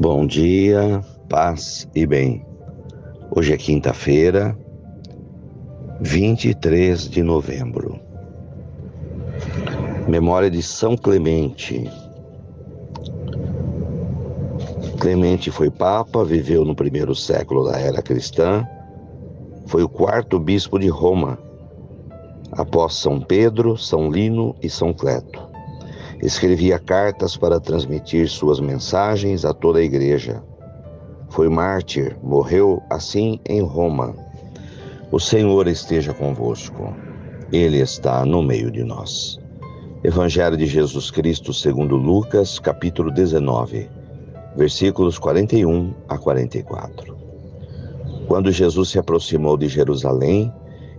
Bom dia, paz e bem. Hoje é quinta-feira, 23 de novembro. Memória de São Clemente. Clemente foi papa, viveu no primeiro século da era cristã, foi o quarto bispo de Roma, após São Pedro, São Lino e São Cleto. Escrevia cartas para transmitir suas mensagens a toda a igreja. Foi mártir, morreu assim em Roma. O Senhor esteja convosco. Ele está no meio de nós. Evangelho de Jesus Cristo, segundo Lucas, capítulo 19, versículos 41 a 44. Quando Jesus se aproximou de Jerusalém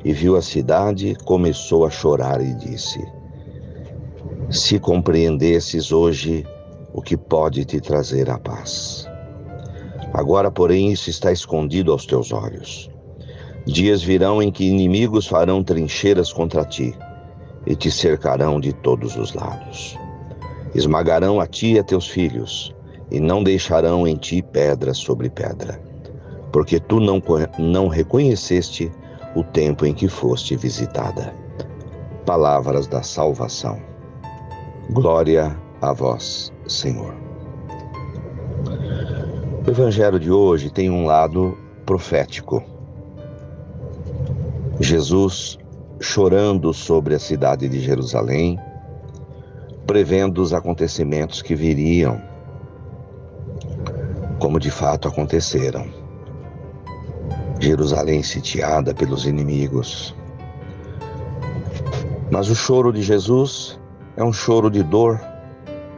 e viu a cidade, começou a chorar e disse: se compreendesses hoje o que pode te trazer a paz. Agora, porém, isso está escondido aos teus olhos. Dias virão em que inimigos farão trincheiras contra ti e te cercarão de todos os lados. Esmagarão a ti e a teus filhos, e não deixarão em ti pedra sobre pedra, porque tu não, não reconheceste o tempo em que foste visitada. Palavras da salvação. Glória a vós, Senhor. O evangelho de hoje tem um lado profético. Jesus chorando sobre a cidade de Jerusalém, prevendo os acontecimentos que viriam, como de fato aconteceram. Jerusalém sitiada pelos inimigos. Mas o choro de Jesus é um choro de dor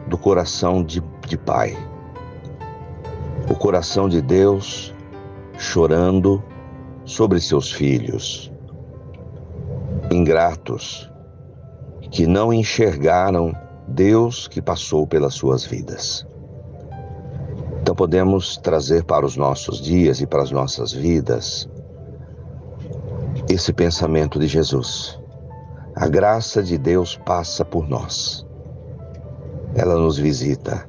do coração de, de pai. O coração de Deus chorando sobre seus filhos, ingratos, que não enxergaram Deus que passou pelas suas vidas. Então podemos trazer para os nossos dias e para as nossas vidas esse pensamento de Jesus. A graça de Deus passa por nós. Ela nos visita.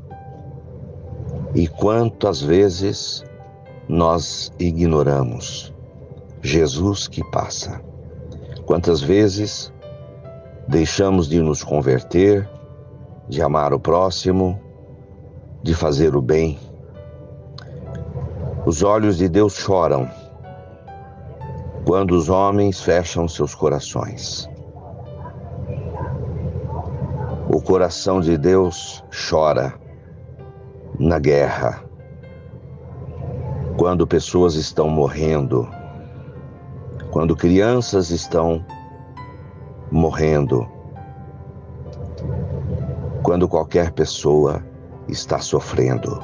E quantas vezes nós ignoramos Jesus que passa? Quantas vezes deixamos de nos converter, de amar o próximo, de fazer o bem? Os olhos de Deus choram quando os homens fecham seus corações. O coração de Deus chora na guerra, quando pessoas estão morrendo, quando crianças estão morrendo, quando qualquer pessoa está sofrendo.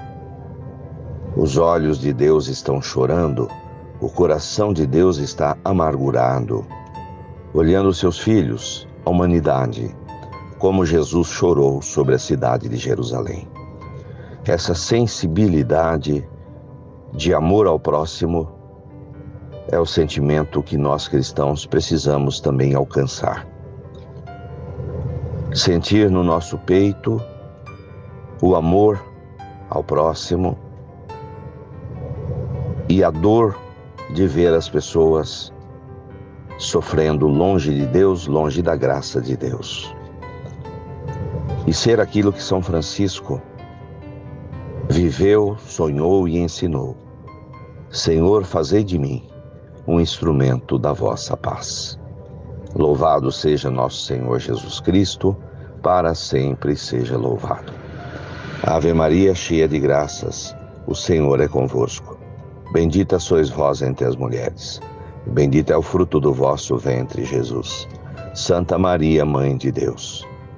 Os olhos de Deus estão chorando, o coração de Deus está amargurado, olhando seus filhos, a humanidade como Jesus chorou sobre a cidade de Jerusalém. Essa sensibilidade de amor ao próximo é o sentimento que nós cristãos precisamos também alcançar. Sentir no nosso peito o amor ao próximo e a dor de ver as pessoas sofrendo longe de Deus, longe da graça de Deus e ser aquilo que São Francisco viveu, sonhou e ensinou. Senhor, fazei de mim um instrumento da vossa paz. Louvado seja nosso Senhor Jesus Cristo, para sempre seja louvado. Ave Maria, cheia de graças, o Senhor é convosco. Bendita sois vós entre as mulheres. Bendito é o fruto do vosso ventre, Jesus. Santa Maria, Mãe de Deus